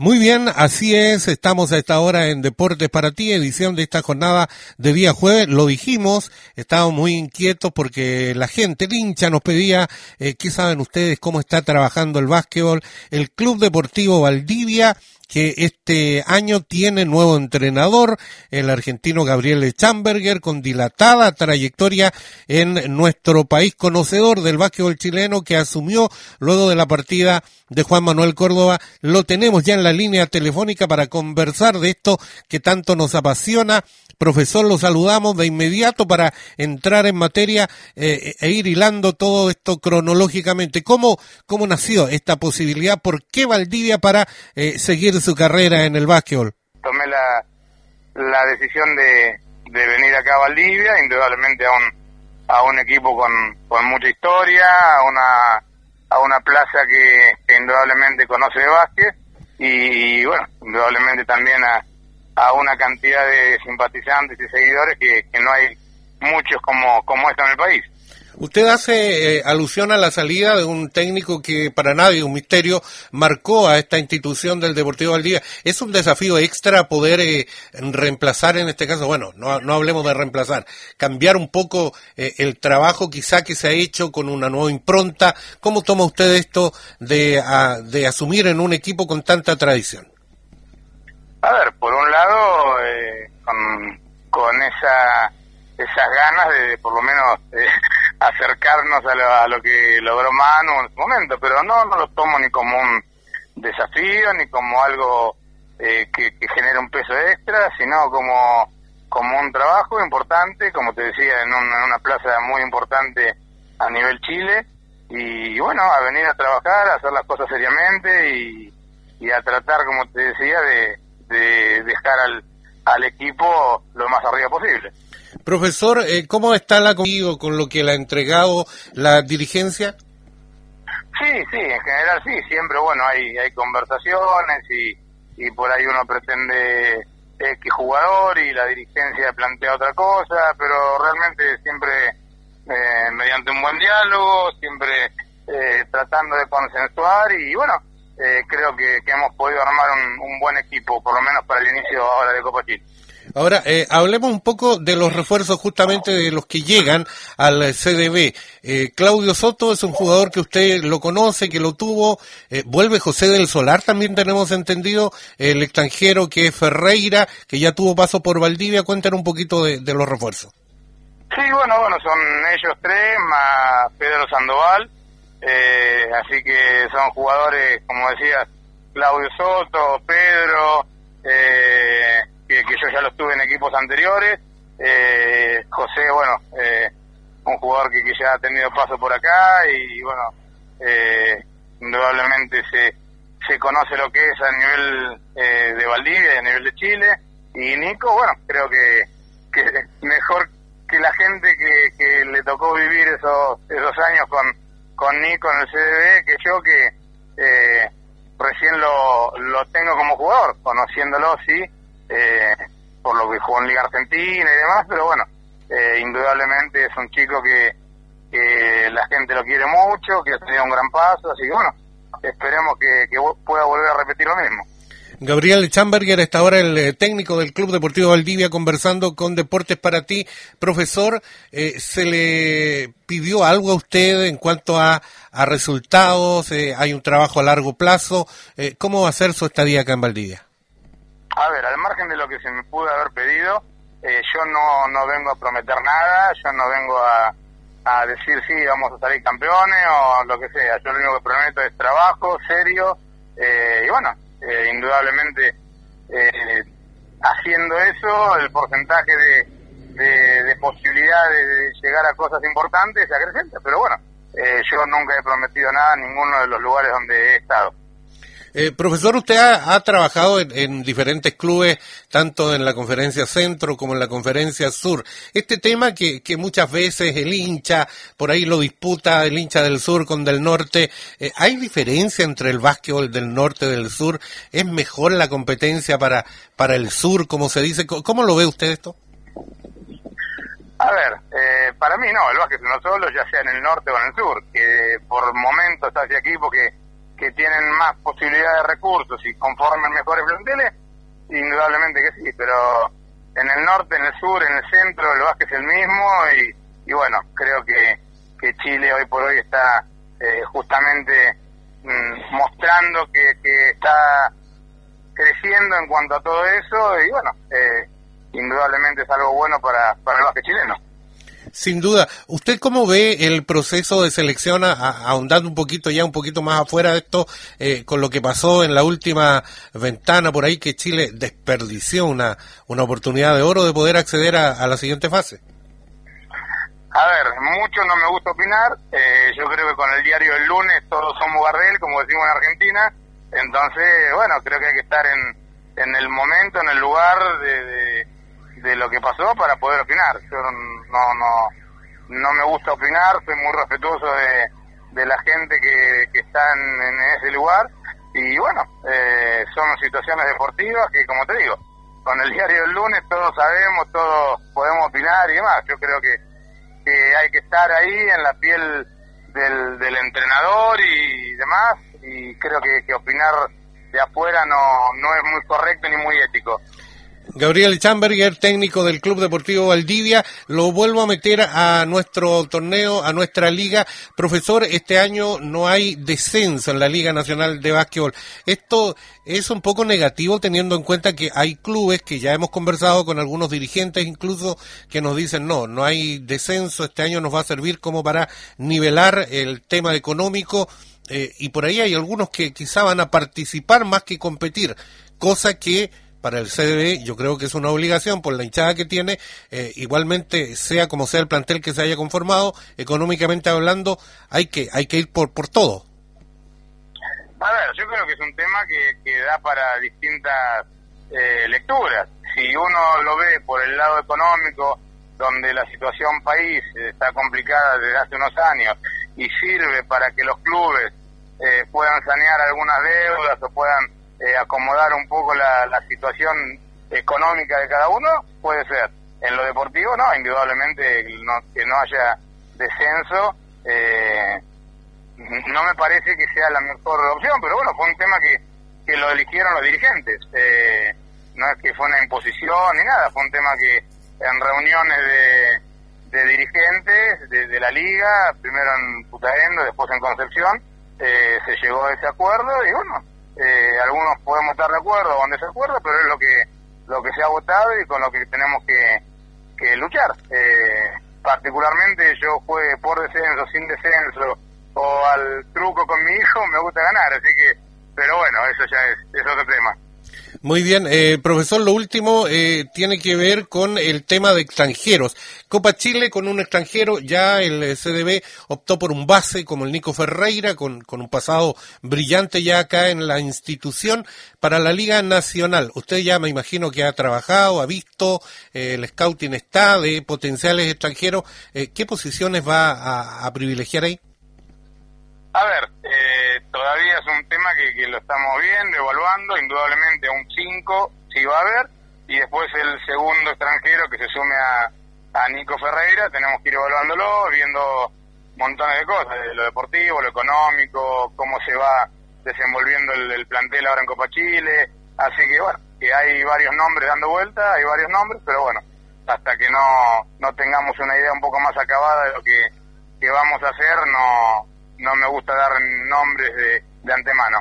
Muy bien, así es, estamos a esta hora en Deportes para ti, edición de esta jornada de día jueves, lo dijimos, estábamos muy inquietos porque la gente, el hincha nos pedía, eh, ¿qué saben ustedes cómo está trabajando el básquetbol? El Club Deportivo Valdivia que este año tiene nuevo entrenador, el argentino Gabriel Chamberger, con dilatada trayectoria en nuestro país, conocedor del básquetbol chileno, que asumió luego de la partida de Juan Manuel Córdoba. Lo tenemos ya en la línea telefónica para conversar de esto que tanto nos apasiona. Profesor, lo saludamos de inmediato para entrar en materia eh, e ir hilando todo esto cronológicamente. ¿Cómo, cómo nació esta posibilidad? ¿Por qué Valdivia para eh, seguir su carrera en el básquetbol? Tomé la, la decisión de, de venir acá a Valdivia, indudablemente a un, a un equipo con, con mucha historia, a una, a una plaza que, indudablemente conoce de básquet y, bueno, indudablemente también a, a una cantidad de simpatizantes y seguidores que, no hay muchos como, como esto en el país. Usted hace eh, alusión a la salida de un técnico que para nadie, un misterio, marcó a esta institución del Deportivo Valdivia. ¿Es un desafío extra poder eh, reemplazar en este caso? Bueno, no, no hablemos de reemplazar, cambiar un poco eh, el trabajo quizá que se ha hecho con una nueva impronta. ¿Cómo toma usted esto de, de asumir en un equipo con tanta tradición? A ver, por un lado, con, con esa esas ganas de por lo menos acercarnos a lo, que logró Manu en su momento, pero no, no lo tomo ni como un desafío, ni como algo eh, que, que genere un peso extra, sino como, como un trabajo importante, como te decía, en, una plaza muy importante a nivel Chile, y bueno, a venir a trabajar, a hacer las cosas seriamente y, y a tratar, como te decía, de, de dejar al, al equipo lo más arriba posible. Profesor, eh, ¿cómo está la conmigo con lo que le ha entregado la dirigencia? Sí, sí, en general sí, siempre, bueno, hay, hay conversaciones y, y por ahí uno pretende X jugador y la dirigencia plantea otra cosa, pero realmente siempre eh, mediante un buen diálogo, siempre eh, tratando de consensuar y bueno, creo que, hemos podido armar un, un, buen equipo, por lo menos para el inicio ahora de Copa Chile. Ahora, eh, hablemos un poco de los refuerzos justamente de los que llegan al CDB. Eh, Claudio Soto es un jugador que usted lo conoce, que lo tuvo. Eh, vuelve José del Solar, también tenemos entendido. El extranjero que es Ferreira, que ya tuvo paso por Valdivia. Cuéntanos un poquito de, los refuerzos. Sí, bueno, bueno, son ellos tres más Pedro Sandoval. Así que son jugadores, como decías, Claudio Soto, Pedro. Eh, que, yo ya lo tuve en equipos anteriores. Eh, José, bueno, eh, un jugador que, ya ha tenido paso por acá y bueno, eh, indudablemente se, se conoce lo que es a nivel de Valdivia a nivel de Chile. Y Nico, bueno, creo que, que mejor que la gente que, que le tocó vivir esos, esos años con, con Nico en el CDB, que yo que recién lo, lo tengo como jugador, conociéndolo, sí, eh, por lo que jugó en Liga Argentina y demás, pero bueno, eh, indudablemente es un chico que, que la gente lo quiere mucho, que ha tenido un gran paso, así que bueno, esperemos que, pueda volver a repetir lo mismo. Gabriel Chamberger está ahora el eh, técnico del Club Deportivo Valdivia conversando con Deportes para ti. Profesor, ¿se le pidió algo a usted en cuanto a, a resultados? ¿Hay un trabajo a largo plazo? ¿Cómo va a ser su estadía acá en Valdivia? A ver, al margen de lo que se me pudo haber pedido, eh, yo no, no vengo a prometer nada, yo no vengo a, a decir sí, vamos a salir campeones o lo que sea. Yo lo único que prometo es trabajo, serio, eh, y bueno, eh, indudablemente haciendo eso, el porcentaje de, de, de posibilidades de llegar a cosas importantes se acrecenta, pero bueno, yo nunca he prometido nada en ninguno de los lugares donde he estado. Eh, profesor, usted ha, trabajado en, diferentes clubes, tanto en la conferencia centro como en la conferencia sur. Este tema que, muchas veces el hincha, por ahí lo disputa el hincha del sur con del norte, eh, ¿hay diferencia entre el básquetbol del norte y del sur? ¿Es mejor la competencia para, para el sur, como se dice? ¿Cómo lo ve usted esto? A ver, eh, para mí no, el básquet no solo, ya sea en el norte o en el sur, que por momentos hacia aquí porque que tienen más posibilidades de recursos y conformen mejores planteles, indudablemente que sí, pero en el norte, en el sur, en el centro, el básquet es el mismo y, y bueno, creo que, que Chile hoy por hoy está eh, justamente mm, mostrando que, que está creciendo en cuanto a todo eso y bueno, eh, indudablemente es algo bueno para, para el básquet chileno. Sin duda. ¿Usted cómo ve el proceso de selección, ahondando un poquito ya, un poquito más afuera de esto, eh, con lo que pasó en la última ventana por ahí, que Chile desperdició una, una oportunidad de oro de poder acceder a, la siguiente fase? A ver, mucho no me gusta opinar. Eh, yo creo que con el diario del lunes todos somos Gardel, como decimos en Argentina. Entonces, bueno, creo que hay que estar en, en el momento, en el lugar de de lo que pasó para poder opinar. Yo no, no, no me gusta opinar, soy muy respetuoso de, de la gente que, que está en, ese lugar y bueno, eh, son situaciones deportivas que como te digo, con el diario del lunes todos sabemos, todos podemos opinar y demás. Yo creo que, que hay que estar ahí en la piel del, del entrenador y demás y creo que, que opinar de afuera no, no es muy correcto ni muy ético. Gabriel Chamberger, técnico del Club Deportivo Valdivia, lo vuelvo a meter a nuestro torneo, a nuestra liga. Profesor, este año no hay descenso en la Liga Nacional de Básquetbol. Esto es un poco negativo teniendo en cuenta que hay clubes que ya hemos conversado con algunos dirigentes incluso que nos dicen no, no hay descenso, este año nos va a servir como para nivelar el tema económico eh, y por ahí hay algunos que quizá van a participar más que competir, cosa que para el CDB, yo creo que es una obligación por la hinchada que tiene, eh, igualmente sea como sea el plantel que se haya conformado, económicamente hablando, hay que hay que ir por por todo. A ver, yo creo que es un tema que, que da para distintas eh, lecturas. Si uno lo ve por el lado económico, donde la situación país está complicada desde hace unos años y sirve para que los clubes eh, puedan sanear algunas deudas o puedan eh, acomodar un poco la, la situación económica de cada uno, puede ser. En lo deportivo, no, indudablemente que no haya descenso, eh, no me parece que sea la mejor opción, pero bueno, fue un tema que, que lo eligieron los dirigentes. Eh, no es que fue una imposición ni nada, fue un tema que en reuniones de, de dirigentes de, de, la liga, primero en Putaendo, después en Concepción, eh, se llegó a ese acuerdo y bueno, eh, algunos podemos estar de acuerdo o en desacuerdo, pero es lo que lo que se ha votado y con lo que tenemos que, que luchar. Eh, particularmente yo juegue por descenso, sin descenso o al truco con mi hijo, me gusta ganar, así que, pero bueno, eso ya es, es otro tema. Muy bien, eh, profesor, lo último eh, tiene que ver con el tema de extranjeros. Copa Chile con un extranjero, ya el CDB optó por un base como el Nico Ferreira, con, con un pasado brillante ya acá en la institución, para la Liga Nacional. Usted ya me imagino que ha trabajado, ha visto, eh, el scouting está de potenciales extranjeros. Eh, ¿Qué posiciones va a, a privilegiar ahí? A ver, eh, todavía es un tema que, que, lo estamos viendo, evaluando, indudablemente un 5 sí va a haber, y después el segundo extranjero que se sume a, a Nico Ferreira, tenemos que ir evaluándolo, viendo montones de cosas, de lo deportivo, lo económico, cómo se va desenvolviendo el, el, plantel ahora en Copa Chile, así que bueno, que hay varios nombres dando vuelta, hay varios nombres, pero bueno, hasta que no, no tengamos una idea un poco más acabada de lo que, que vamos a hacer, no no me gusta dar nombres de, de antemano.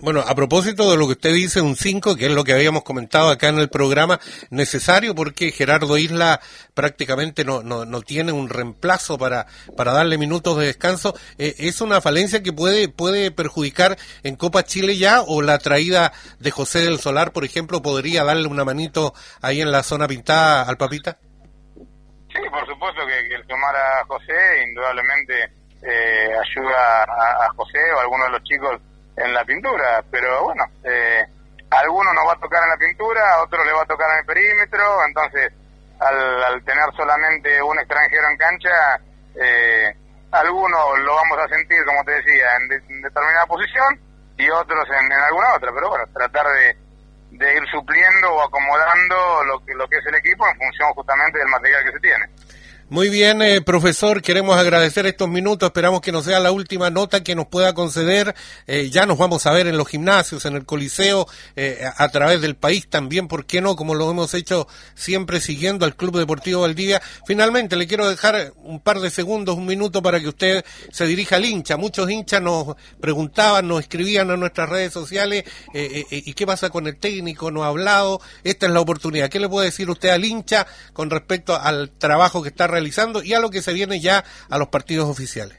Bueno, a propósito de lo que usted dice, un 5, que es lo que habíamos comentado acá en el programa, necesario porque Gerardo Isla prácticamente no, no, no tiene un reemplazo para, para darle minutos de descanso. Eh, ¿Es una falencia que puede, puede perjudicar en Copa Chile ya o la traída de José del Solar, por ejemplo, podría darle una manito ahí en la zona pintada al papita? Sí, por supuesto que, que el tomar a José, indudablemente eh, ayuda a, a, José o a alguno de los chicos en la pintura, pero bueno, eh, a alguno nos va a tocar en la pintura, a otro le va a tocar en el perímetro, entonces al, al tener solamente un extranjero en cancha, eh, algunos lo vamos a sentir, como te decía, en, de, en determinada posición y otros en, en, alguna otra, pero bueno, tratar de, de ir supliendo o acomodando lo que, lo que es el equipo en función justamente del material que se tiene. Muy bien, eh, profesor, queremos agradecer estos minutos, esperamos que no sea la última nota que nos pueda conceder. Eh, ya nos vamos a ver en los gimnasios, en el Coliseo, eh, a través del país también, ¿por qué no? Como lo hemos hecho siempre siguiendo al Club Deportivo Valdivia. Finalmente, le quiero dejar un par de segundos, un minuto para que usted se dirija al hincha. Muchos hinchas nos preguntaban, nos escribían en nuestras redes sociales, ¿y qué pasa con el técnico? No ha hablado, esta es la oportunidad. ¿Qué le puede decir usted al hincha con respecto al trabajo que está realizando y a lo que se viene ya a los partidos oficiales?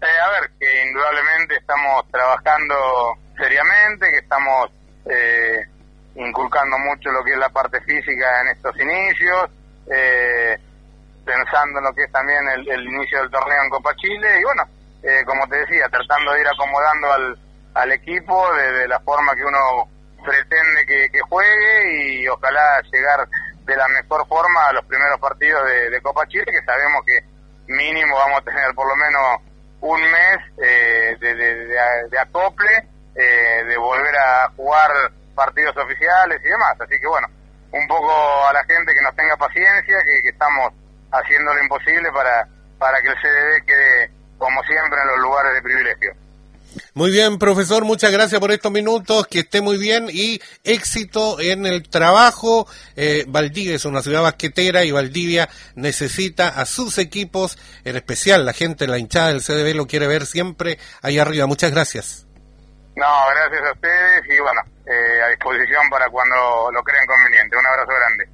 Eh, a ver, que indudablemente estamos trabajando seriamente, que estamos eh, inculcando mucho lo que es la parte física en estos inicios, eh, pensando en lo que es también el, inicio del torneo en Copa Chile y bueno, como te decía, tratando de ir acomodando al, al equipo de, la forma que uno pretende que, que juegue y ojalá llegar de la mejor forma a los primeros partidos de, Copa Chile, que sabemos que mínimo vamos a tener por lo menos un mes eh, de, acople, eh, de volver a jugar partidos oficiales y demás. Así que bueno, un poco a la gente que nos tenga paciencia, que, que estamos haciendo lo imposible para, para que el CDD quede, como siempre, en los lugares de privilegio. Muy bien, profesor, muchas gracias por estos minutos, que esté muy bien y éxito en el trabajo. Eh, Valdivia es una ciudad basquetera y Valdivia necesita a sus equipos, en especial la gente, la hinchada del CDB lo quiere ver siempre ahí arriba. Muchas gracias. No, gracias a ustedes y bueno, eh, a disposición para cuando lo crean conveniente. Un abrazo grande.